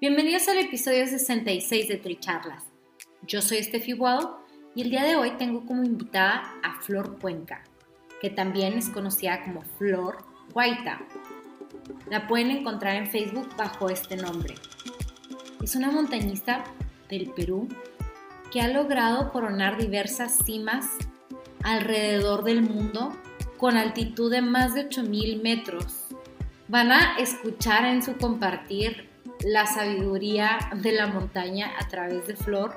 Bienvenidos al episodio 66 de Tricharlas. Yo soy Estefi Guado y el día de hoy tengo como invitada a Flor Cuenca, que también es conocida como Flor Guaita. La pueden encontrar en Facebook bajo este nombre. Es una montañista del Perú que ha logrado coronar diversas cimas alrededor del mundo con altitud de más de 8000 metros. Van a escuchar en su compartir la sabiduría de la montaña a través de Flor.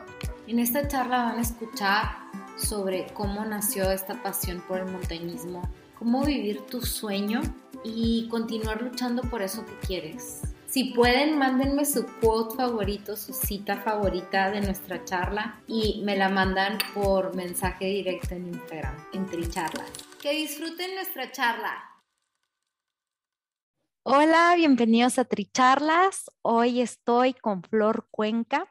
En esta charla van a escuchar sobre cómo nació esta pasión por el montañismo, cómo vivir tu sueño y continuar luchando por eso que quieres. Si pueden, mándenme su quote favorito, su cita favorita de nuestra charla y me la mandan por mensaje directo en Instagram, en Tricharla. Que disfruten nuestra charla. Hola, bienvenidos a Tricharlas. Hoy estoy con Flor Cuenca,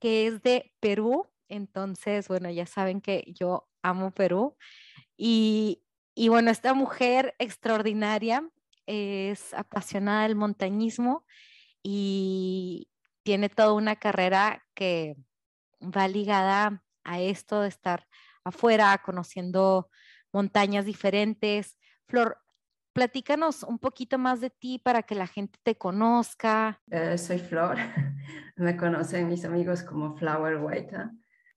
que es de Perú. Entonces, bueno, ya saben que yo amo Perú. Y, y bueno, esta mujer extraordinaria es apasionada del montañismo y tiene toda una carrera que va ligada a esto de estar afuera, conociendo montañas diferentes. Flor, platícanos un poquito más de ti para que la gente te conozca. Eh, soy Flor, me conocen mis amigos como Flower White.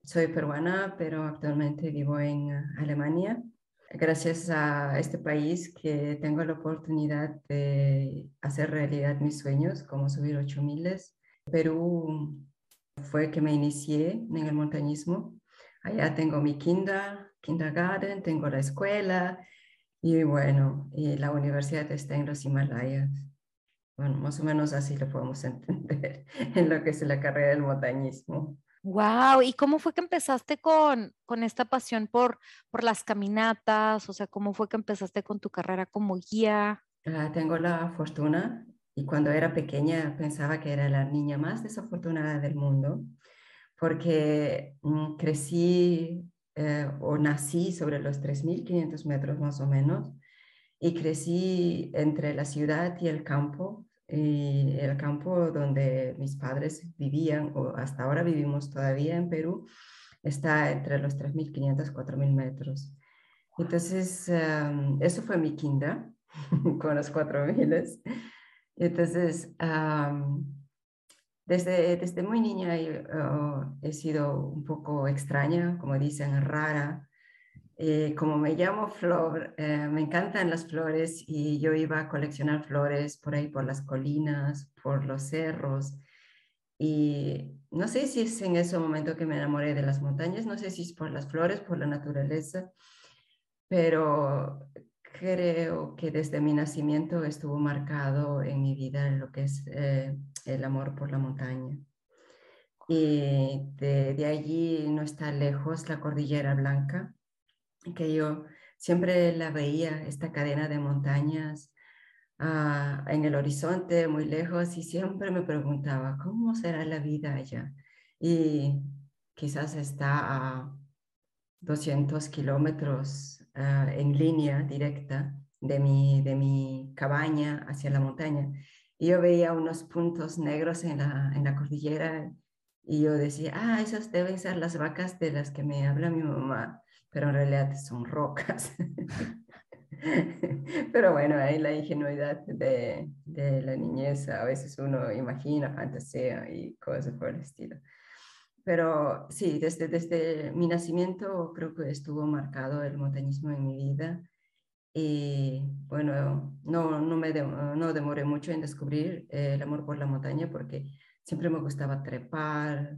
Soy peruana, pero actualmente vivo en eh, Alemania. Gracias a este país que tengo la oportunidad de hacer realidad mis sueños, como subir 8000. Perú fue que me inicié en el montañismo. Allá tengo mi kinder, kindergarten, tengo la escuela, y bueno, y la universidad está en los Himalayas. Bueno, más o menos así lo podemos entender en lo que es la carrera del montañismo. Wow, ¿y cómo fue que empezaste con, con esta pasión por, por las caminatas? O sea, ¿cómo fue que empezaste con tu carrera como guía? Ah, tengo la fortuna y cuando era pequeña pensaba que era la niña más desafortunada del mundo porque mm, crecí eh, o nací sobre los 3.500 metros más o menos y crecí entre la ciudad y el campo, y el campo donde mis padres vivían, o hasta ahora vivimos todavía en Perú, está entre los 3.500 4.000 metros. Entonces, em, eso fue mi kinder con los 4.000. Entonces, desde, desde muy niña oh, he sido un poco extraña, como dicen, rara. Eh, como me llamo Flor, eh, me encantan las flores y yo iba a coleccionar flores por ahí, por las colinas, por los cerros. Y no sé si es en ese momento que me enamoré de las montañas, no sé si es por las flores, por la naturaleza, pero creo que desde mi nacimiento estuvo marcado en mi vida lo que es eh, el amor por la montaña. Y de, allí no está lejos la Cordillera Blanca, que yo siempre la veía, esta cadena de montañas ah, en el horizonte, muy lejos, y siempre me preguntaba, ¿cómo será la vida allá? Y quizás está a 200 kilómetros Ah, en línea directa de mi, de mi cabaña hacia la montaña. Yo veía unos puntos negros en la, en la cordillera y yo decía, ah, esas deben ser las vacas de las que me habla mi mamá, pero en realidad son rocas. pero bueno, ahí la ingenuidad de, de, la niñez, a veces uno imagina, fantasea y cosas por el estilo. pero sí, desde, desde mi nacimiento creo que estuvo marcado el montañismo en mi vida. Y bueno, no, no me no demoré mucho en descubrir el amor por la montaña porque siempre me gustaba trepar,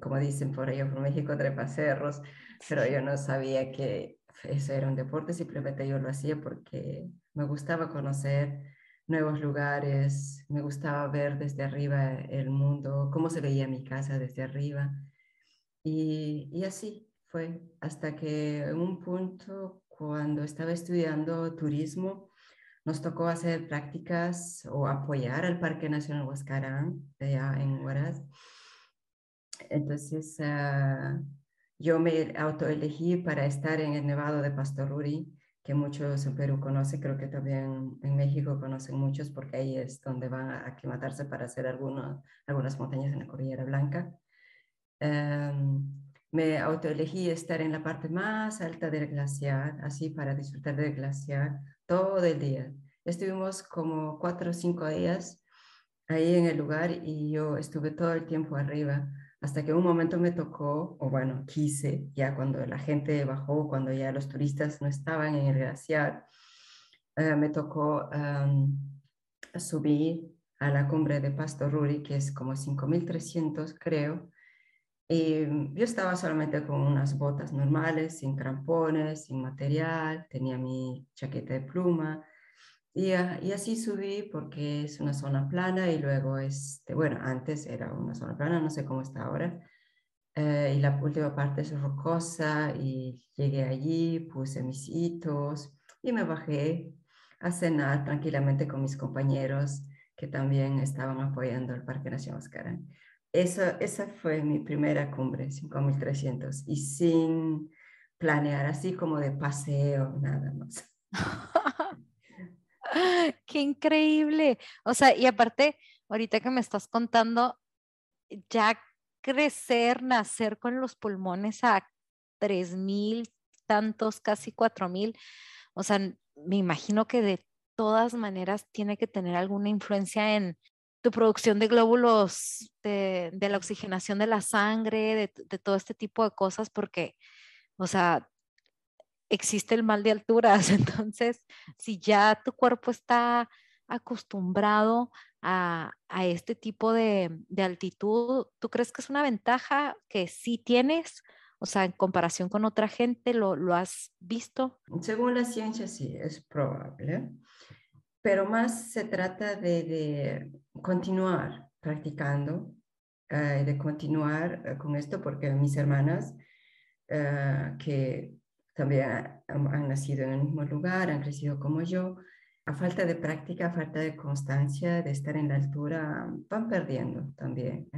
como dicen por allá por México, trepacerros, pero yo no sabía que eso era un deporte, simplemente yo lo hacía porque me gustaba conocer nuevos lugares, me gustaba ver desde arriba el mundo, cómo se veía mi casa desde arriba. Y, y así fue, hasta que en un punto, cuando estaba estudiando turismo, nos tocó hacer prácticas o apoyar al Parque Nacional Huascarán, allá en Huaraz. Entonces, uh, yo me autoelegí para estar en el Nevado de Pastoruri, que muchos en Perú conocen, creo que también en México conocen muchos, porque ahí es donde van a aclimatarse para hacer algunas algunas montañas en la Cordillera Blanca. Um, me autoelegí estar en la parte más alta del glaciar, así para disfrutar del glaciar todo el día. Estuvimos como cuatro o cinco días ahí en el lugar y yo estuve todo el tiempo arriba hasta que un momento me tocó, o bueno, quise, ya cuando la gente bajó, cuando ya los turistas no estaban en el glaciar, eh, me tocó subir a la cumbre de Pasto Ruri, que es como 5.300 creo, y yo estaba solamente con unas botas normales, sin crampones, sin material, tenía mi chaqueta de pluma, y, y, así subí porque es una zona plana y luego, este, bueno, antes era una zona plana, no sé cómo está ahora. Eh, y la última parte es rocosa y llegué allí, puse mis hitos y me bajé a cenar tranquilamente con mis compañeros que también estaban apoyando el Parque Nacional Oscarán. Esa, esa fue mi primera cumbre, 5300, y sin planear, así como de paseo, nada más. Qué increíble. O sea, y aparte, ahorita que me estás contando, ya crecer, nacer con los pulmones a tres mil, tantos, casi cuatro mil, o sea, me imagino que de todas maneras tiene que tener alguna influencia en tu producción de glóbulos, de, la oxigenación de la sangre, de, de todo este tipo de cosas, porque, o sea, existe el mal de alturas. Entonces, si ya tu cuerpo está acostumbrado a, este tipo de, altitud, ¿tú crees que es una ventaja que sí tienes? O sea, en comparación con otra gente, ¿lo, has visto? Según la ciencia, sí, es probable. Pero más se trata de, continuar practicando, eh, de continuar eh, con esto, porque mis hermanas, eh, que también han, nacido en el mismo lugar, han crecido como yo. A falta de práctica, a falta de constancia, de estar en la altura, van perdiendo también.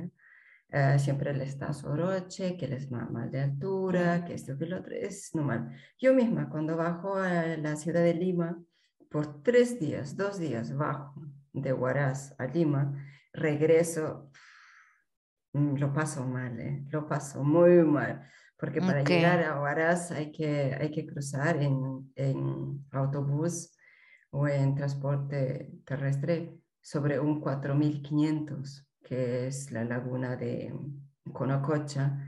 siempre les da soroche, que les va mal de altura, que esto, que lo otro, es normal. Yo misma, cuando bajo a la ciudad de Lima, por tres días, dos días bajo de Huaraz a Lima, regreso, mm, lo paso mal, ¿eh? lo paso muy mal porque para llegar a Huaraz hay que, hay que cruzar en, en, autobús o en transporte terrestre sobre un 4500, que es la laguna de Conococha.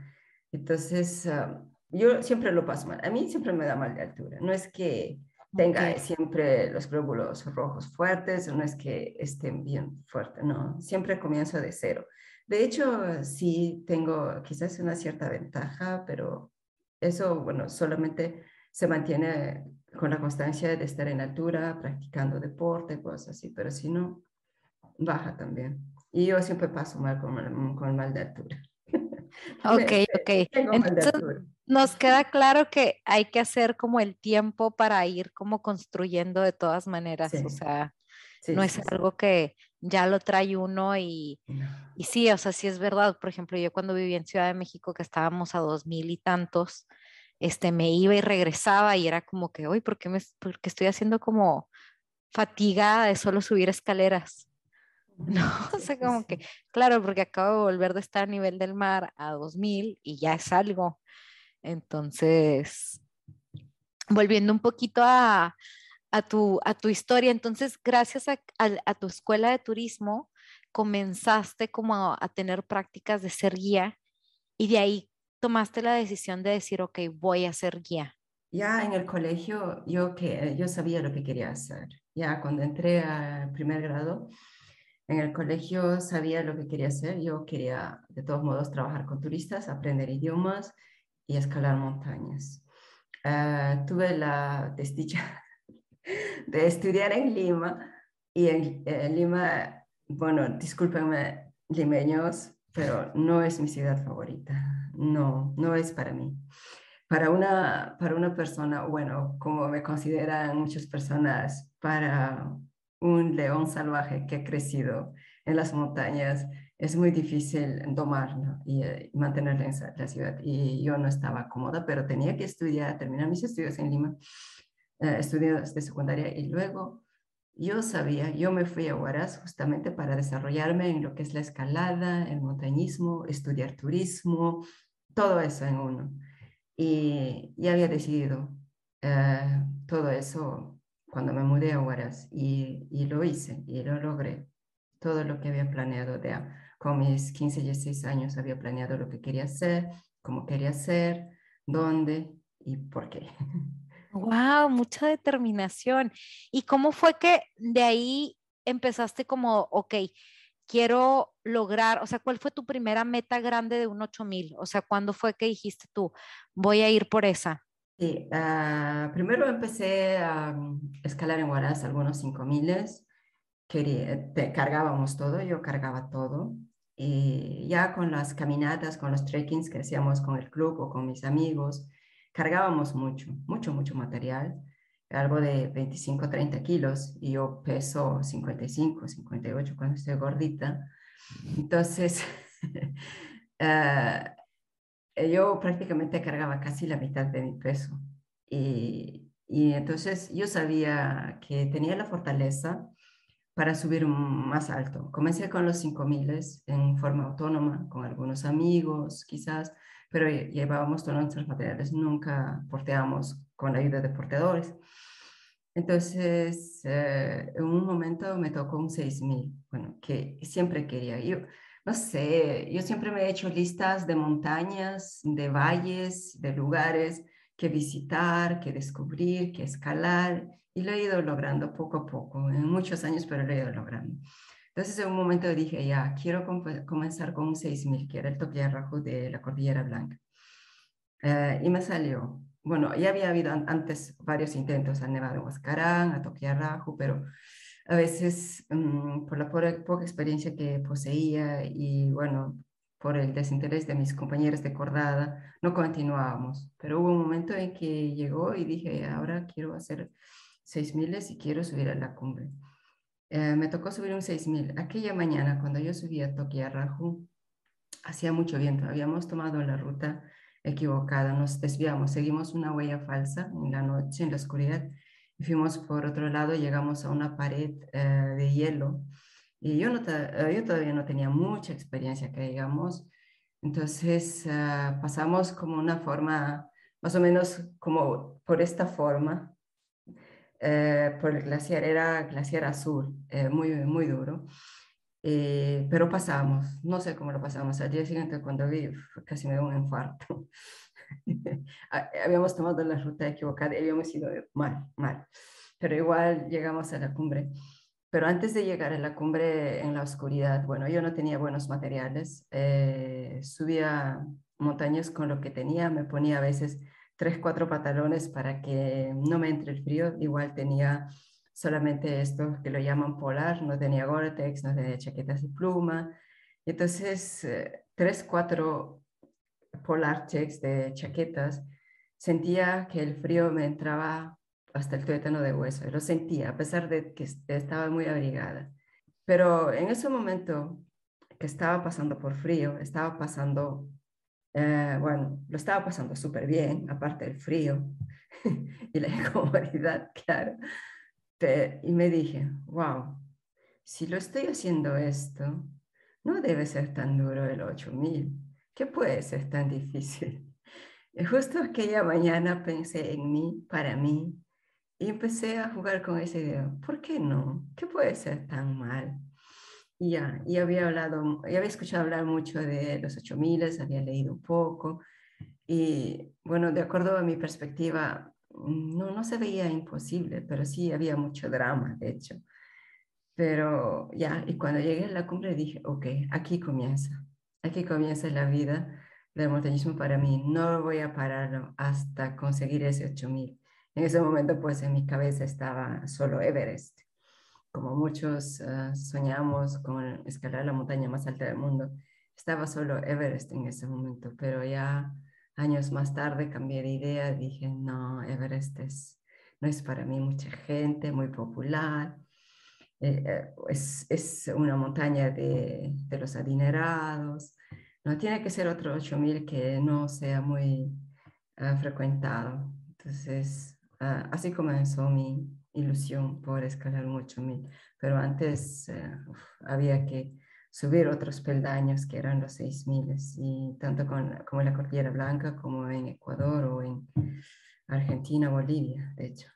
Entonces, ah, yo siempre lo paso mal. A mí siempre me da mal de altura. No es que tenga siempre los glóbulos rojos fuertes, no es que estén bien fuertes, no, siempre comienzo de cero. De hecho, sí tengo quizás una cierta ventaja, pero eso, bueno, solamente se mantiene con la constancia de estar en altura, practicando deporte, cosas así, pero si no, baja también. Y yo siempre paso mal con, el mal de altura. Ok, ok. Entonces, nos queda claro que hay que hacer como el tiempo para ir como construyendo de todas maneras, o sea, no es algo que ya lo trae uno y, y, sí, o sea, sí es verdad. Por ejemplo, yo cuando viví en Ciudad de México, que estábamos a dos mil y tantos, este, me iba y regresaba y era como que, uy, ¿por qué, me, porque estoy haciendo como fatigada de solo subir escaleras? No, o sea, como que, claro, porque acabo de volver de estar a nivel del mar a 2000 y ya es algo. Entonces, volviendo un poquito a, a tu, a tu historia. Entonces, gracias a, tu escuela de turismo, comenzaste como a, tener prácticas de ser guía y de ahí tomaste la decisión de decir, ok, voy a ser guía. Ya en el colegio yo, que, yo sabía lo que quería hacer. Ya cuando entré al primer grado, en el colegio sabía lo que quería hacer. Yo quería, de todos modos, trabajar con turistas, aprender idiomas y escalar montañas. Ah, tuve la desdicha de estudiar en Lima y en, Lima, bueno, discúlpenme, limeños, pero no es mi ciudad favorita. No, no es para mí. Para una, para una persona, bueno, como me consideran muchas personas, para un león salvaje que ha crecido en las montañas, es muy difícil domarlo y, eh, mantenerlo en la ciudad. Y yo no estaba cómoda, pero tenía que estudiar, terminar mis estudios en Lima, eh, estudios de secundaria y luego yo sabía, yo me fui a Huaraz justamente para desarrollarme en lo que es la escalada, el montañismo, estudiar turismo, todo eso en uno. Y ya había decidido eh, todo eso cuando me mudé a Huaraz y, y, lo hice y lo logré. Todo lo que había planeado de, con mis 15 y 16 años había planeado lo que quería hacer, cómo quería hacer, dónde y por qué. Wow, mucha determinación. ¿Y cómo fue que de ahí empezaste como, ok, quiero lograr, o sea, ¿cuál fue tu primera meta grande de un 8000? O sea, ¿cuándo fue que dijiste tú, voy a ir por esa? Sí, ah, primero empecé a escalar en Huaraz algunos 5000. Quería, cargábamos todo, yo cargaba todo. Y ya con las caminatas, con los trekkings que hacíamos con el club o con mis amigos, cargábamos mucho, mucho, mucho material, algo de 25, 30 kilos, y yo peso 55, 58 cuando estoy gordita. Entonces, uh, yo prácticamente cargaba casi la mitad de mi peso. Y, y entonces yo sabía que tenía la fortaleza para subir más alto. Comencé con los 5000 en forma autónoma, con algunos amigos, quizás, pero llevábamos todos nuestros materiales, nunca porteamos con la ayuda de porteadores. Entonces, eh, en un momento me tocó un 6000, bueno, que siempre quería. Yo, no sé, yo siempre me he hecho listas de montañas, de valles, de lugares que visitar, que descubrir, que escalar, y lo he ido logrando poco a poco, en muchos años, pero lo he ido logrando. Entonces, en un momento dije, ya, quiero comenzar con un 6000, que era el Topiarrajo de la Cordillera Blanca. Eh, y me salió. Bueno, ya había habido antes varios intentos a Nevado Huascarán, a Topiarrajo, pero a veces mm, por la poca, experiencia que poseía y bueno, por el desinterés de mis compañeros de cordada, no continuábamos. Pero hubo un momento en que llegó y dije, ahora quiero hacer 6000 y quiero subir a la cumbre. Eh, me tocó subir un 6000. Aquella mañana, cuando yo subí a Tokiaraju, hacía mucho viento. Habíamos tomado la ruta equivocada, nos desviamos, seguimos una huella falsa en la noche, en la oscuridad, fuimos por otro lado, llegamos a una pared eh, de hielo. Y yo, no eh, yo todavía no tenía mucha experiencia, que digamos. Entonces pasamos como una forma, más o menos como por esta forma, eh, por el glaciar, era glaciar azul, eh, muy, muy duro. Eh, pero pasamos, no sé cómo lo pasamos. Al día siguiente, cuando vi, casi me dio un infarto. habíamos tomado la ruta equivocada y habíamos ido mal, mal. Pero igual llegamos a la cumbre. Pero antes de llegar a la cumbre en la oscuridad, bueno, yo no tenía buenos materiales. subía montañas con lo que tenía, me ponía a veces tres, cuatro pantalones para que no me entre el frío. Igual tenía solamente esto que lo llaman polar, no tenía Gore-Tex, no tenía chaquetas de pluma. Entonces, eh, tres, cuatro polar checks de chaquetas, sentía que el frío me entraba hasta el tuétano de hueso. Lo sentía, a pesar de que estaba muy abrigada. Pero en ese momento que estaba pasando por frío, estaba pasando eh, bueno, lo estaba pasando súper bien, aparte del frío y la incomodidad, claro. y me dije, wow, si lo estoy haciendo esto, no debe ser tan duro el 8000. ¿Qué puede ser tan difícil? Y justo aquella mañana pensé en mí, para mí, y empecé a jugar con esa idea. ¿Por qué no? ¿Qué puede ser tan mal? Ya, y había hablado, y había escuchado hablar mucho de los 8000, había leído un poco, y bueno, de acuerdo a mi perspectiva, no, no se veía imposible, pero sí había mucho drama, de hecho. Pero ya, y cuando llegué a la cumbre dije, ok, aquí comienza, aquí comienza la vida del montañismo para mí, no voy a pararlo hasta conseguir ese 8000. En ese momento, pues en mi cabeza estaba solo Everest como muchos ah, soñamos con escalar la montaña más alta del mundo, estaba solo Everest en ese momento, pero ya años más tarde cambié de idea, dije, no, Everest es, no es para mí mucha gente, muy popular, eh, eh, es, es, una montaña de, de, los adinerados, no tiene que ser otro 8000 que no sea muy uh, frecuentado. Entonces, uh, así comenzó mi, ilusión por escalar un 8000, pero antes eh, había que subir otros peldaños que eran los 6000 y tanto con, como en la Cordillera Blanca como en Ecuador o en Argentina, Bolivia, de hecho.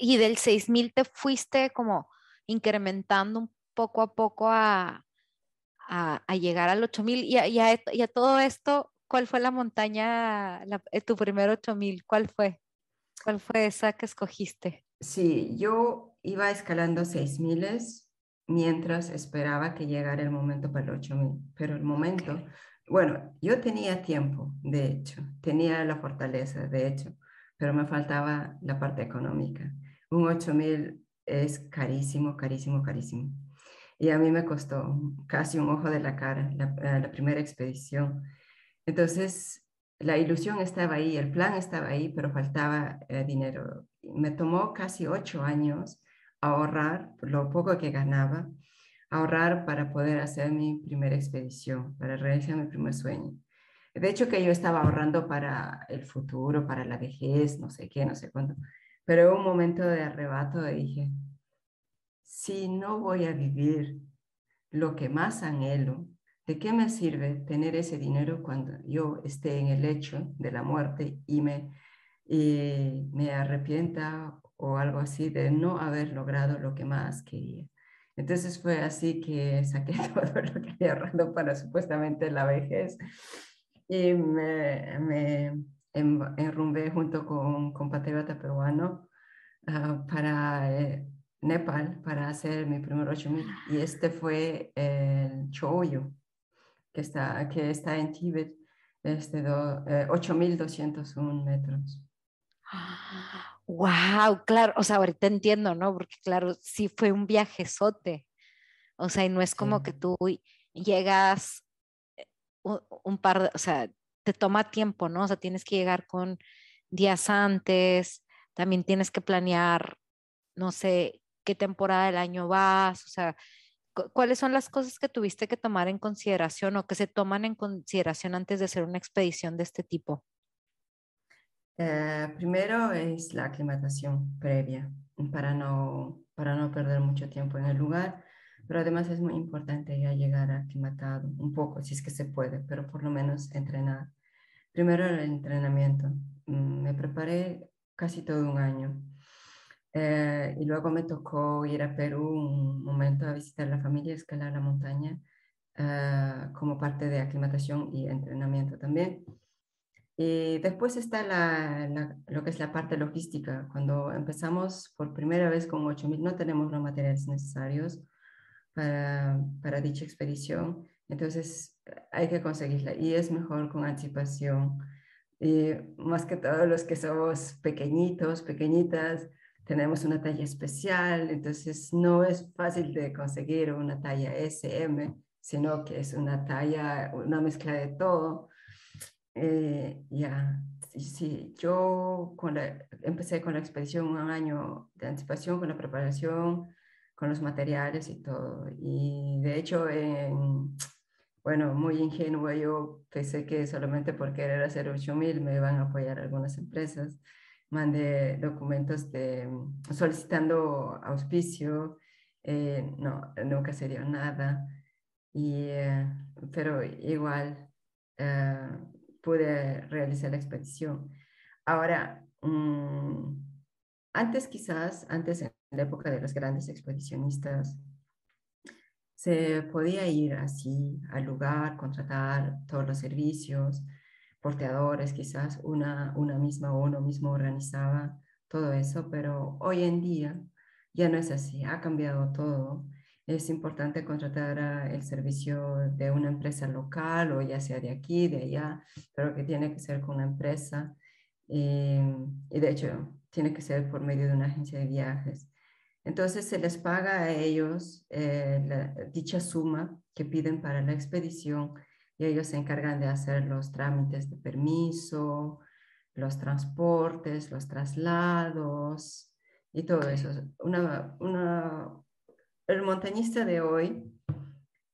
Y del 6000 te fuiste como incrementando un poco a poco a, a, llegar al 8000 y a, y, y a, todo esto, ¿cuál fue la montaña, eh, tu primer 8000? ¿Cuál fue? ¿Cuál fue esa que escogiste? Sí, yo iba escalando 6000 mientras esperaba que llegara el momento para el 8000, pero el momento, bueno, yo tenía tiempo, de hecho, tenía la fortaleza, de hecho, pero me faltaba la parte económica. Un 8000 es carísimo, carísimo, carísimo. Y a mí me costó casi un ojo de la cara la, eh, primera expedición. Entonces, la ilusión estaba ahí, el plan estaba ahí, pero faltaba eh, dinero. Me tomó casi ocho años ahorrar lo poco que ganaba, ahorrar para poder hacer mi primera expedición, para realizar mi primer sueño. De hecho, que yo estaba ahorrando para el futuro, para la vejez, no sé qué, no sé cuándo. Pero en un momento de arrebato dije, si no voy a vivir lo que más anhelo, ¿De qué me sirve tener ese dinero cuando yo esté en el lecho de la muerte y me, y me arrepienta o algo así de no haber logrado lo que más quería? Entonces fue así que saqué todo lo que había ahorrado para supuestamente la vejez y me, me enrumbé junto con un compatriota peruano uh, para eh, Nepal para hacer mi primer 8000 y este fue el Choyo que está, que está en Tíbet, este, eh, 8.201 metros. ¡Wow! Claro, o sea, ahorita entiendo, ¿no? Porque claro, sí fue un viajezote. O sea, y no es como que tú llegas eh, un, par de, o sea, te toma tiempo, ¿no? O sea, tienes que llegar con días antes, también tienes que planear, no sé, qué temporada del año vas, o sea, ¿Cuáles son las cosas que tuviste que tomar en consideración o que se toman en consideración antes de hacer una expedición de este tipo? Eh, primero es la aclimatación previa para no, para no perder mucho tiempo en el lugar, pero además es muy importante ya llegar aclimatado un poco, si es que se puede, pero por lo menos entrenar. Primero el entrenamiento. Mm, me preparé casi todo un año eh, y luego me tocó ir a Perú un momento a visitar la familia, escalar la montaña uh, como parte de aclimatación y entrenamiento también. Y después está la, la, lo que es la parte logística. Cuando empezamos por primera vez con 8000, no tenemos los materiales necesarios para, para dicha expedición. Entonces hay que conseguirla y es mejor con anticipación. Y más que todos los que somos pequeñitos, pequeñitas, tenemos una talla especial, entonces no es fácil de conseguir una talla SM, sino que es una talla, una mezcla de todo. Eh, ya, sí, yo con empecé con la expedición un año de anticipación, con la preparación, con los materiales y todo. Y de hecho, bueno, muy ingenuo, yo pensé que solamente por querer hacer 8000 me iban a apoyar algunas empresas mandé documentos de, solicitando auspicio, eh, no, nunca se dio nada, y, eh, pero igual eh, pude realizar la expedición. Ahora, mm, antes quizás, antes en la época de los grandes expedicionistas, se podía ir así al lugar, contratar todos los servicios, porteadores, quizás una, una misma o uno mismo organizaba todo eso, pero hoy en día ya no es así, ha cambiado todo. Es importante contratar el servicio de una empresa local o ya sea de aquí, de allá, pero que tiene que ser con una empresa. Eh, y de hecho, tiene que ser por medio de una agencia de viajes. Entonces se les paga a ellos eh, dicha suma que piden para la expedición y ellos se encargan de hacer los trámites de permiso, los transportes, los traslados y todo eso. el montañista de hoy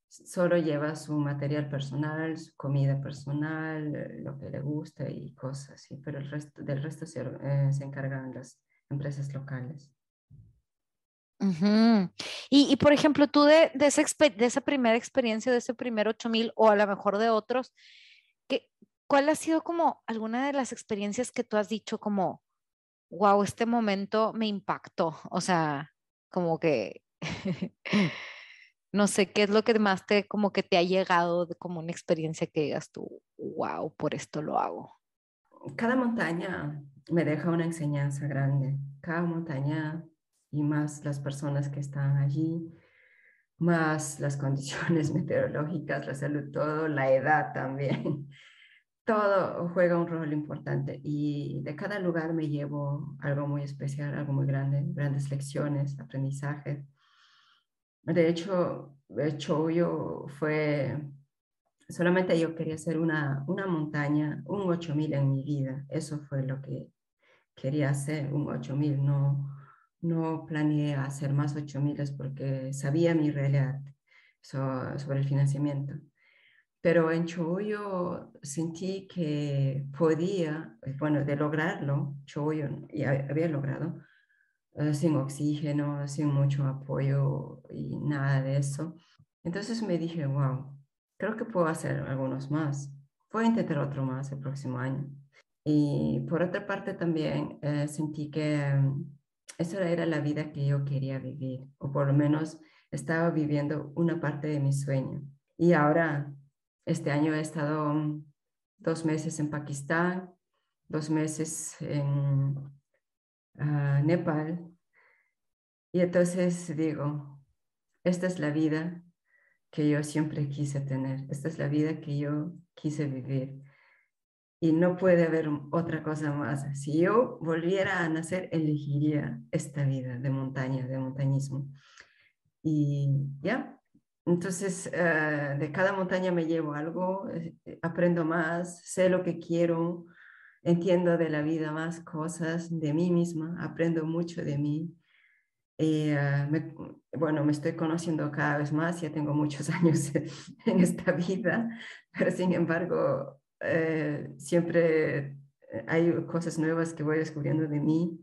solo lleva su material personal, su comida personal, lo que le gusta y cosas así, pero el resto, del resto se, eh, se encargan las empresas locales y, por ejemplo, tú de, de, esa, primera experiencia, de ese primer 8000 o a lo mejor de otros, ¿qué, ¿cuál ha sido como alguna de las experiencias que tú has dicho como, wow, este momento me impactó? O sea, como que, no sé, ¿qué es lo que más te, como que te ha llegado de como una experiencia que digas tú, wow, por esto lo hago? Cada montaña me deja una enseñanza grande. Cada montaña y más las personas que están allí, más las condiciones meteorológicas, la salud, todo, la edad también. Todo juega un rol importante y de cada lugar me llevo algo muy especial, algo muy grande, grandes lecciones, aprendizaje. De hecho, el yo fue, solamente yo quería hacer una, una montaña, un 8000 en mi vida. Eso fue lo que quería hacer, un 8000, no, no planeé hacer más 8.000 porque sabía mi realidad sobre el financiamiento. Pero en Choyo sentí que podía, bueno, de lograrlo, Choyo ya había logrado, eh, sin oxígeno, sin mucho apoyo y nada de eso. Entonces me dije, wow, creo que puedo hacer algunos más. Voy a intentar otro más el próximo año. Y por otra parte también eh, sentí que esa era la vida que yo quería vivir, o por lo menos estaba viviendo una parte de mi sueño. Y ahora, este año he estado mm, dos meses en Pakistán, dos meses en ah, Nepal, y entonces digo, esta es la vida que yo siempre quise tener, esta es la vida que yo quise vivir y no puede haber otra cosa más. Si yo volviera a nacer, elegiría esta vida de montaña, de montañismo. Y ya, entonces eh, de cada montaña me llevo algo, eh, aprendo más, sé lo que quiero, entiendo de la vida más cosas, de mí misma, aprendo mucho de mí. Y, eh, bueno, me estoy conociendo cada vez más, ya tengo muchos años en esta vida, pero sin embargo eh, siempre eh, hay cosas nuevas que voy descubriendo de mí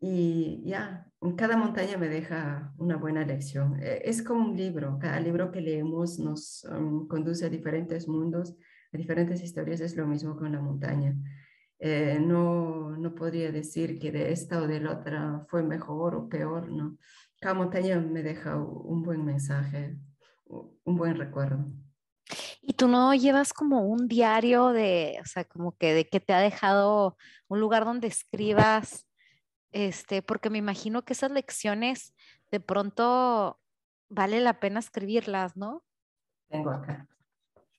y ya, en cada montaña me deja una buena lección. Eh, es como un libro, cada libro que leemos nos um, conduce a diferentes mundos, a diferentes historias, es lo mismo con la montaña. no, no podría decir que de esta o de la otra fue mejor o peor, ¿no? Cada montaña me deja un buen mensaje, un buen recuerdo. Y tú no llevas como un diario de, o sea, como que de que te ha dejado un lugar donde escribas, este, porque me imagino que esas lecciones de pronto vale la pena escribirlas, ¿no? Tengo acá.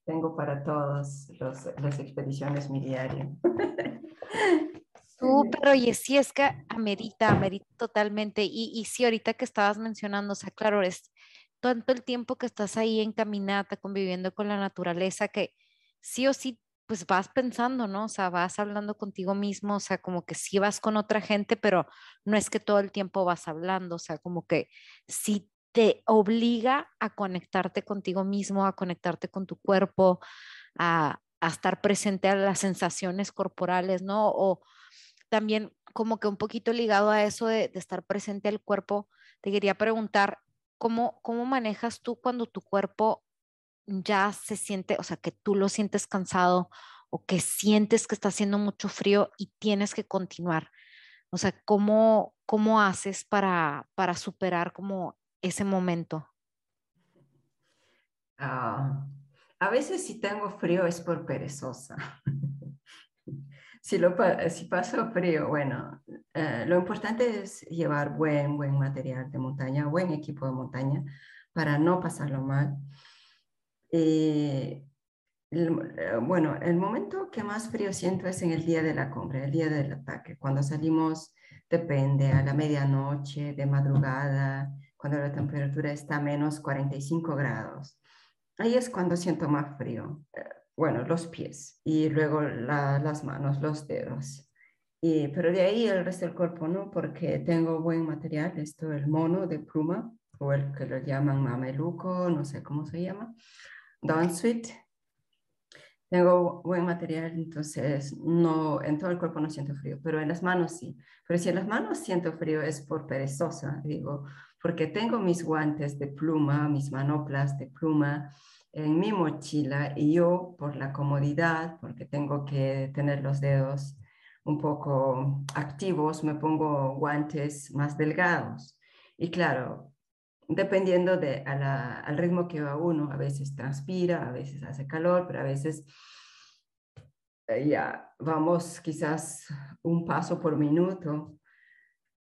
Tengo para todas las expediciones mi diario. Súper, oye, sí es que amerita, amerita totalmente. Y, y sí, ahorita que estabas mencionando, o sea, claro, es, tanto el tiempo que estás ahí en caminata, conviviendo con la naturaleza, que sí o sí, pues vas pensando, ¿no? O sea, vas hablando contigo mismo, o sea, como que sí vas con otra gente, pero no es que todo el tiempo vas hablando, o sea, como que sí te obliga a conectarte contigo mismo, a conectarte con tu cuerpo, a, estar presente a las sensaciones corporales, ¿no? O también como que un poquito ligado a eso de, de estar presente al cuerpo, te quería preguntar, ¿Cómo, ¿Cómo manejas tú cuando tu cuerpo ya se siente, o sea, que tú lo sientes cansado o que sientes que está haciendo mucho frío y tienes que continuar? O sea, ¿cómo, cómo haces para, para superar como ese momento? Ah, a veces si tengo frío es por perezosa. Si, lo, si paso frío, bueno, eh, lo importante es llevar buen, buen material de montaña, buen equipo de montaña para no pasarlo mal. Eh, bueno, el momento que más frío siento es en el día de la cumbre, el día del ataque, cuando salimos, depende, a la medianoche, de madrugada, cuando la temperatura está a menos 45 grados. Ahí es cuando siento más frío. Bueno, los pies y luego las manos, los dedos. Y, pero de ahí el resto del cuerpo no, porque tengo buen material, esto el mono de pluma, o el que lo llaman mameluco, no sé cómo se llama, Suite. Tengo buen material, entonces no, en todo el cuerpo no siento frío, pero en las manos sí. Pero si en las manos siento frío es por perezosa, digo, porque tengo mis guantes de pluma, mis manoplas de pluma en mi mochila y yo por la comodidad, porque tengo que tener los dedos un poco activos, me pongo guantes más delgados. Y claro, dependiendo de al ritmo que va uno, a veces transpira, a veces hace calor, pero a veces eh, ya vamos quizás un paso por minuto.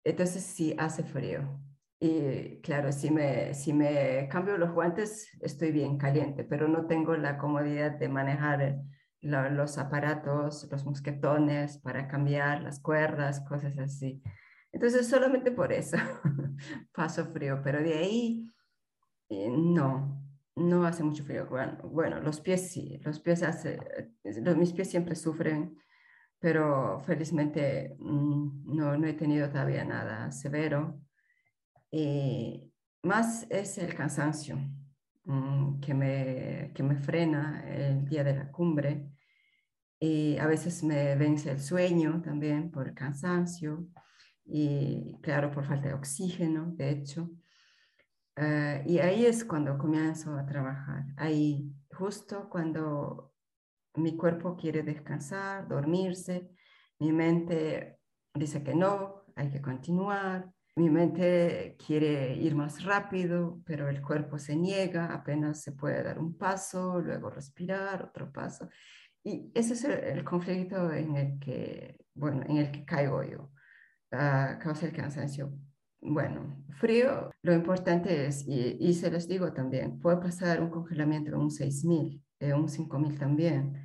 Entonces sí hace frío. Y claro, si me, si me cambio los guantes, estoy bien caliente, pero no tengo la comodidad de manejar los aparatos, los mosquetones para cambiar las cuerdas, cosas así. Entonces, solamente por eso paso frío, pero de ahí eh, no, no hace mucho frío. Bueno, los pies sí, los pies hace, los, mis pies siempre sufren, pero felizmente mm, no, no he tenido todavía nada severo. Y más es el cansancio mm, que, me, que me frena el día de la cumbre. Y a veces me vence el sueño también por el cansancio y claro, por falta de oxígeno, de hecho. Eh, y ahí es cuando comienzo a trabajar, ahí justo cuando mi cuerpo quiere descansar, dormirse, mi mente dice que no, hay que continuar, mi mente quiere ir más rápido, pero el cuerpo se niega, apenas se puede dar un paso, luego respirar, otro paso. Y ese es el, conflicto en el que, bueno, en el que caigo yo causa el cansancio. Bueno, frío, lo importante es, y, se los digo también, puede pasar un congelamiento en un 6000, en un 5000 también.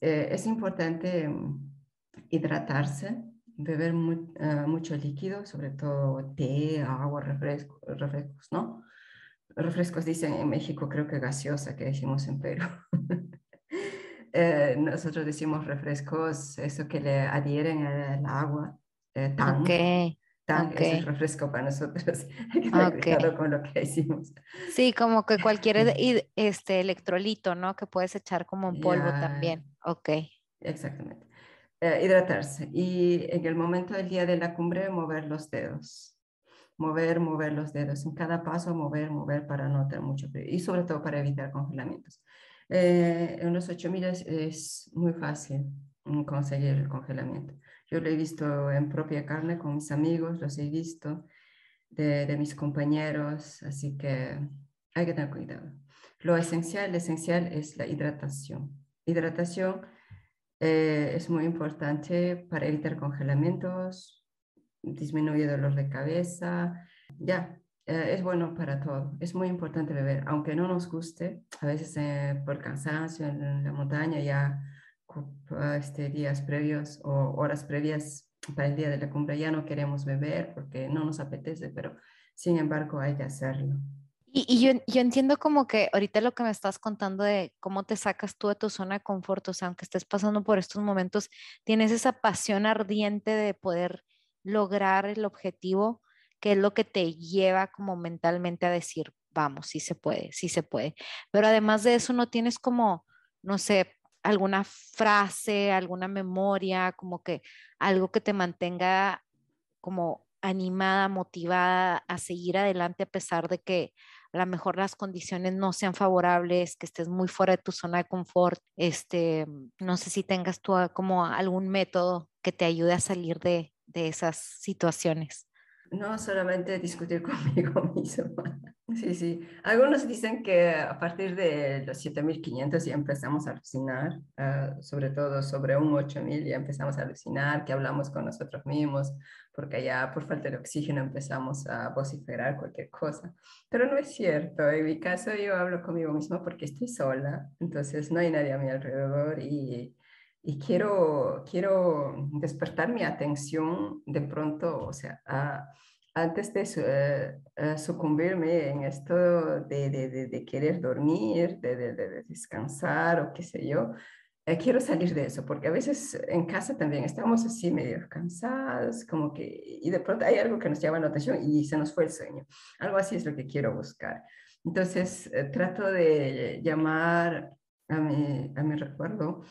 Eh, es importante mm, hidratarse, beber ah, mucho líquido, sobre todo té, agua, refresco, refrescos, ¿no? Refrescos dicen en México, creo que gaseosa, que decimos en Perú. Eh, nosotros decimos refrescos, eso que le adhieren al agua eh, tan, tan es el refresco para nosotros. Hay que tener cuidado con lo que decimos. Sí, como que cualquier este, electrolito, ¿no? Que puedes echar como en polvo también. Ok. Exactamente. Eh, hidratarse. Y en el momento del día de la cumbre, mover los dedos. Mover, mover los dedos. En cada paso, mover, mover para no tener mucho frío. Y sobre todo para evitar congelamientos. Eh, en los 8000 es, es muy fácil mm, conseguir el congelamiento. Yo lo he visto en propia carne con mis amigos, los he visto de, mis compañeros, así que hay que tener cuidado. Lo esencial, esencial es la hidratación. Hidratación eh, es muy importante para evitar congelamientos, disminuye dolor de cabeza, ya, eh, es bueno para todo. Es muy importante beber, aunque no nos guste, a veces eh, por cansancio en la montaña ya este, días previos o horas previas para el día de la cumbre ya no queremos beber porque no nos apetece, pero sin embargo hay que hacerlo. Y, yo, yo, entiendo como que ahorita lo que me estás contando de cómo te sacas tú de tu zona de confort, o sea, aunque estés pasando por estos momentos, tienes esa pasión ardiente de poder lograr el objetivo, que es lo que te lleva como mentalmente a decir, vamos, sí se puede, sí se puede. Pero además de eso, no tienes como, no sé, alguna frase, alguna memoria, como que algo que te mantenga como animada, motivada a seguir adelante a pesar de que a lo mejor las condiciones no sean favorables, que estés muy fuera de tu zona de confort, este, no sé si tengas tú como algún método que te ayude a salir de, de esas situaciones. No solamente discutir conmigo misma, Sí, sí. Algunos dicen que a partir de los 7500 ya empezamos a alucinar, ah, sobre todo sobre un 8000 ya empezamos a alucinar, que hablamos con nosotros mismos, porque ya por falta de oxígeno empezamos a vociferar cualquier cosa. Pero no es cierto. En mi caso yo hablo conmigo mismo porque estoy sola, entonces no hay nadie a mi alrededor y, y quiero, quiero despertar mi atención de pronto, o sea, a antes de eh, eh, sucumbirme en esto de, de, de, querer dormir, de, descansar o qué sé yo, eh, quiero salir de eso, porque a veces en casa también estamos así medio cansados, como que, y de pronto hay algo que nos llama la atención y se nos fue el sueño. Algo así es lo que quiero buscar. Entonces, trato de llamar a mi, a mi recuerdo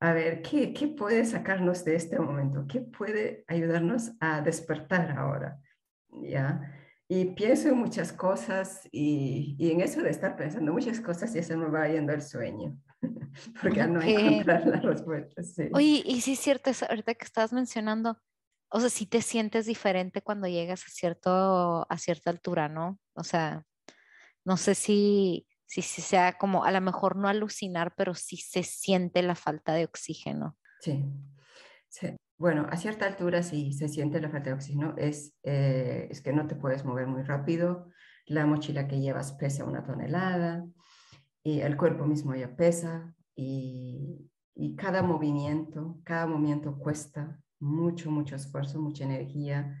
a ver, ¿qué, ¿qué puede sacarnos de este momento? ¿Qué puede ayudarnos a despertar ahora? ¿Ya? Y pienso en muchas cosas y, y, en eso de estar pensando muchas cosas ya se me va yendo el sueño, porque no encontrar las respuestas. Sí. Oye, y sí es cierto, ahorita que estabas mencionando, o sea, si te sientes diferente cuando llegas a, cierto, a cierta altura, ¿no? O sea, no sé si, si, si sea como, a lo mejor no alucinar, pero sí se siente la falta de oxígeno. Sí, sí. Bueno, a cierta altura sí se siente la falta de oxígeno, es, eh, es que no te puedes mover muy rápido, la mochila que llevas pesa una tonelada, y el cuerpo mismo ya pesa, y, y cada movimiento, cada movimiento cuesta mucho, mucho esfuerzo, mucha energía,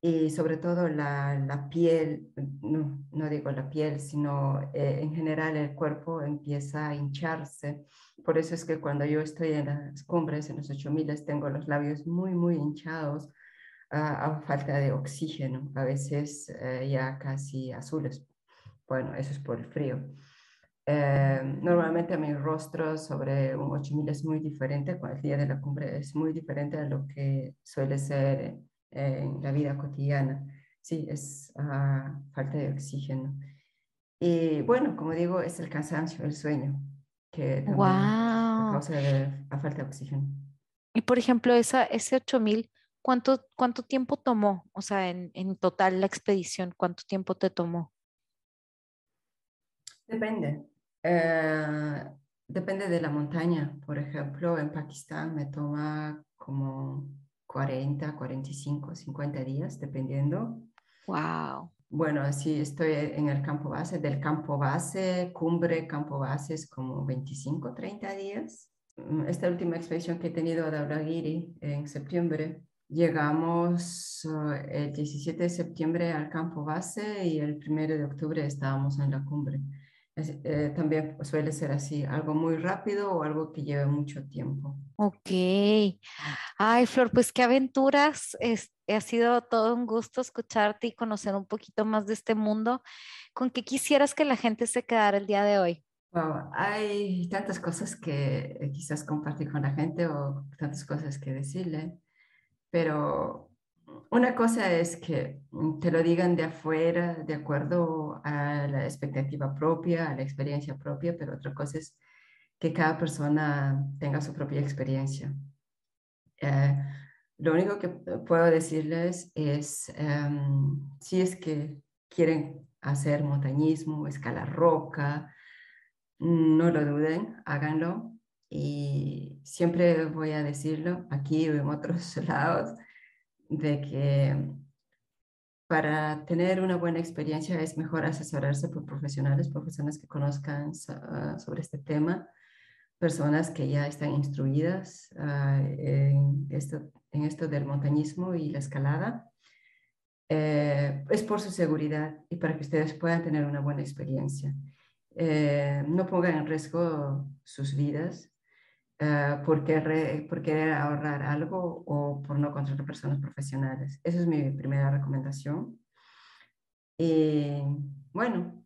y sobre todo la, la piel, no, no, digo la piel, sino eh, en general el cuerpo empieza a hincharse. Por eso es que cuando yo estoy en las cumbres, en los 8000, tengo los labios muy, muy hinchados a falta de oxígeno, a veces eh, ya casi azules. Bueno, eso es por el frío. Eh, normalmente mi rostro sobre un 8000 es muy diferente, con el día de la cumbre es muy diferente a lo que suele ser en la vida cotidiana. Sí, es uh, falta de oxígeno. Y bueno, como digo, es el cansancio, el sueño, que también wow. causa de la falta de oxígeno. Y por ejemplo, esa, ese 8000, ¿cuánto, ¿cuánto tiempo tomó? O sea, en, en total la expedición, ¿cuánto tiempo te tomó? Depende. Eh, depende de la montaña. Por ejemplo, en Pakistán me toma como 40, 45, 50 días, dependiendo. Wow. Bueno, así estoy en el campo base. Del campo base, cumbre, campo base es como 25, 30 días. Mm, esta última expedición que he tenido a Daulagiri en septiembre, llegamos eh, el 17 de septiembre al campo base y el 1 de octubre estábamos en la cumbre. Eh, también suele ser así, algo muy rápido o algo que lleve mucho tiempo. Ok. Ay, Flor, pues qué aventuras. Es, ha sido todo un gusto escucharte y conocer un poquito más de este mundo. ¿Con qué quisieras que la gente se quedara el día de hoy? Wow, hay tantas cosas que quizás compartir con la gente o tantas cosas que decirle, pero una cosa es que te lo digan de afuera, de acuerdo a la expectativa propia, a la experiencia propia, pero otra cosa es que cada persona tenga su propia experiencia. Eh, lo único que puedo decirles es, em, si es que quieren hacer montañismo, escalar roca, no lo duden, háganlo. Y siempre voy a decirlo aquí o en otros lados, de que para tener una buena experiencia es mejor asesorarse por profesionales, personas que conozcan ah, sobre este tema, personas que ya están instruidas ah, en, esto, en esto del montañismo y la escalada. Eh, es por su seguridad y para que ustedes puedan tener una buena experiencia. Eh, no pongan en riesgo sus vidas uh, por, querer, ahorrar algo o por no contratar personas profesionales. Esa es mi primera recomendación. Y bueno,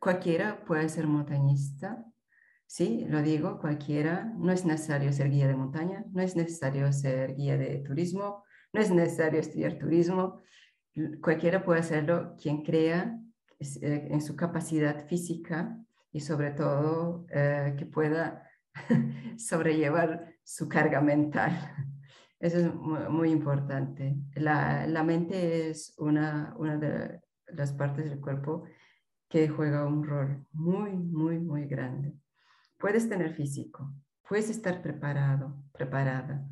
cualquiera puede ser montañista, sí, lo digo, cualquiera. No es necesario ser guía de montaña, no es necesario ser guía de turismo, no es necesario estudiar turismo. Cualquiera puede hacerlo quien crea eh, en su capacidad física y sobre todo eh, que pueda sobrellevar su carga mental. Eso es muy, importante. La, la, mente es una, una de las partes del cuerpo que juega un rol muy, muy, muy grande. Puedes tener físico, puedes estar preparado, preparada,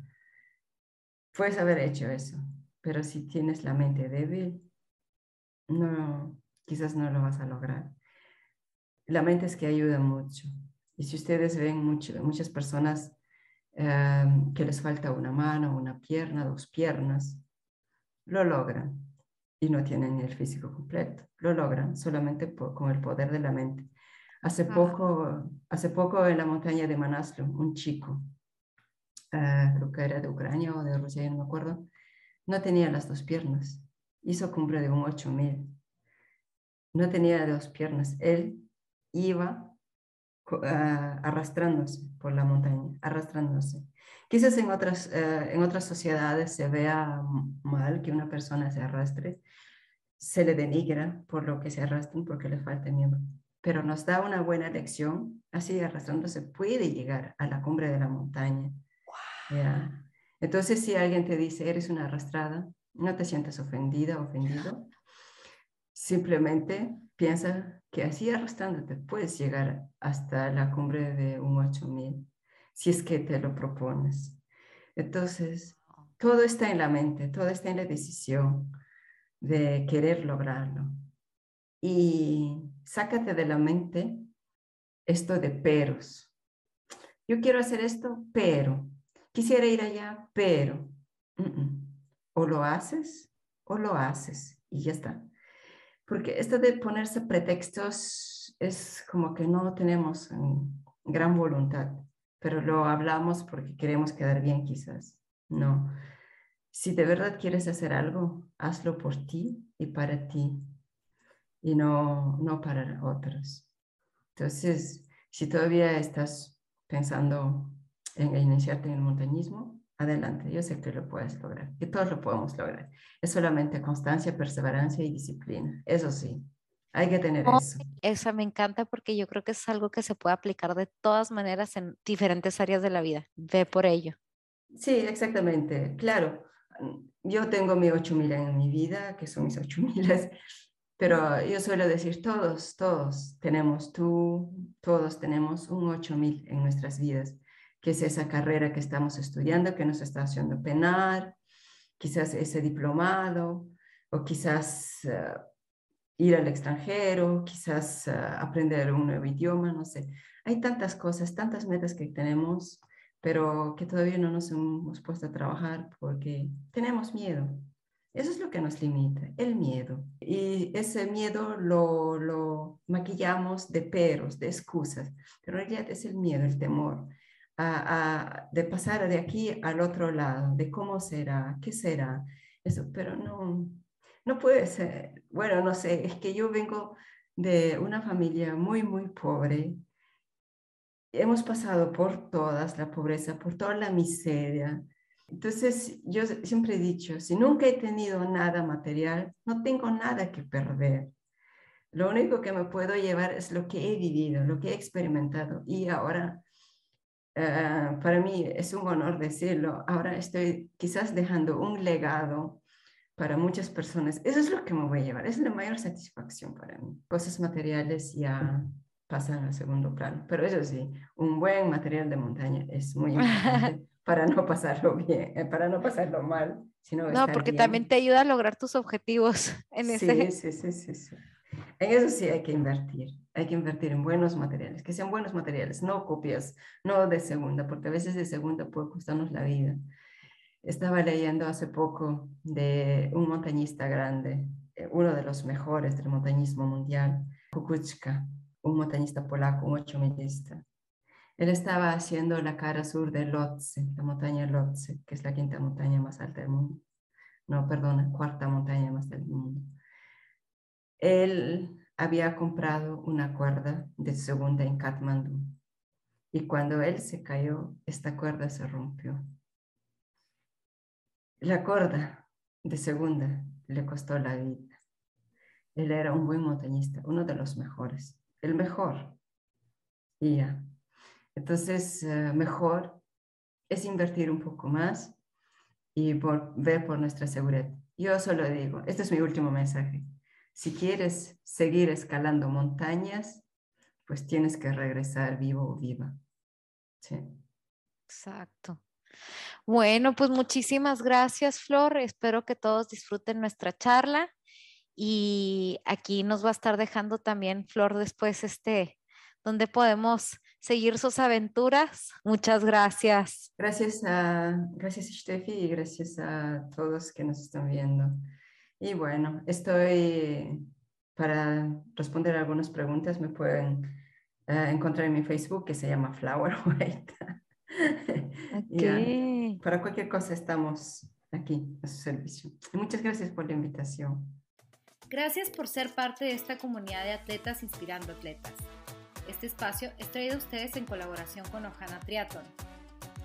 puedes haber hecho eso, pero si tienes la mente débil, no, quizás no lo vas a lograr. La mente es que ayuda mucho. Y si ustedes ven muchas personas em, que les falta una mano, una pierna, dos piernas, lo logran y no tienen el físico completo. Lo logran solamente con el poder de la mente. Hace poco, hace poco en la montaña de Manaslu, un chico, eh, creo que era de Ucrania o de Rusia, no me acuerdo, no tenía las dos piernas. Hizo cumbre de un 8000. No tenía dos piernas. Él iba uh, arrastrándose por la montaña, arrastrándose. Quizás en otras, uh, en otras sociedades se vea mal que una persona se arrastre, se le denigra por lo que se arrastran porque le falta miembro, pero nos da una buena lección, así arrastrándose puede llegar a la cumbre de la montaña. Entonces, si alguien te dice, eres una arrastrada, no te sientas ofendida, ofendido, simplemente piensa que así arrastrándote puedes llegar hasta la cumbre de un 8000, si es que te lo propones. Entonces, todo está en la mente, todo está en la decisión de querer lograrlo. Y sácate de la mente esto de peros. Yo quiero hacer esto, pero. Quisiera ir allá, pero. O lo haces o lo haces y ya está. Porque esto de ponerse pretextos es como que no tenemos gran voluntad, pero lo hablamos porque queremos quedar bien quizás. No. Si de verdad quieres hacer algo, hazlo por ti y para ti y no, no para otros. Entonces, si todavía estás pensando en iniciarte en el montañismo, adelante, yo sé que lo puedes lograr, que todos lo podemos lograr. Es solamente constancia, perseverancia y disciplina. Eso sí, hay que tener eso. Esa me encanta porque yo creo que es algo que se puede aplicar de todas maneras en diferentes áreas de la vida. Ve por ello. Sí, exactamente. Claro, yo tengo mi 8000 en mi vida, que son mis 8000, pero yo suelo decir todos, todos tenemos, tú, todos tenemos un 8000 en nuestras vidas que es esa carrera que estamos estudiando, que nos está haciendo penar, quizás ese diplomado, o quizás eh, ir al extranjero, quizás eh, aprender un nuevo idioma, no sé. Hay tantas cosas, tantas metas que tenemos, pero que todavía no nos hemos puesto a trabajar porque tenemos miedo. Eso es lo que nos limita, el miedo. Y ese miedo lo, lo maquillamos de peros, de excusas, pero en realidad es el miedo, el temor de pasar de aquí al otro lado, de cómo será, qué será, eso, pero no, no puede ser. Bueno, no sé, es que yo vengo de una familia muy, muy pobre. Hemos pasado por todas la pobreza, por toda la miseria. Entonces, yo siempre he dicho, si nunca he tenido nada material, no tengo nada que perder. Lo único que me puedo llevar es lo que he vivido, lo que he experimentado. Y ahora Ah, para mí es un honor decirlo. Ahora estoy quizás dejando un legado para muchas personas. Eso es lo que me voy a llevar. Es la mayor satisfacción para mí. Cosas materiales ya pasan al segundo plano. Pero eso sí, un buen material de montaña es muy importante para no pasarlo bien, eh, para no pasarlo mal. Sino no, porque también te ayuda a lograr tus objetivos en sí, ese... Sí, sí, sí, sí. En eso sí hay que invertir, hay que invertir en buenos materiales, que sean buenos materiales, no copias, no de segunda, porque a veces de segunda puede costarnos la vida. Estaba leyendo hace poco de un montañista grande, eh, uno de los mejores del montañismo mundial, Kukuczka, un montañista polaco, un ochomilista. Él estaba haciendo la cara sur de Lhotse, la montaña Lhotse, que es la quinta montaña más alta del mundo. No, perdona, cuarta montaña más alta del mundo él había comprado una cuerda de segunda en Kathmandu y cuando él se cayó, esta cuerda se rompió. La cuerda de segunda le costó la vida. Él era un buen montañista, uno de los mejores, el mejor. Ya. Entonces, eh, mejor es invertir un poco más y ver por nuestra seguridad. Yo solo digo, este es mi último mensaje si quieres seguir escalando montañas, pues tienes que regresar vivo o viva. Sí. Exacto. Bueno, pues muchísimas gracias, Flor. Espero que todos disfruten nuestra charla y aquí nos va a estar dejando también Flor después este donde podemos seguir sus aventuras. Muchas gracias. Gracias a gracias Steffi y gracias a todos que nos están viendo. Y bueno, estoy para responder algunas preguntas me pueden eh, encontrar en mi Facebook que se llama Flower White. para cualquier cosa estamos aquí a su servicio. muchas gracias por la invitación. Gracias por ser parte de esta comunidad de atletas inspirando atletas. Este espacio es traído a ustedes en colaboración con Ojana Triathlon,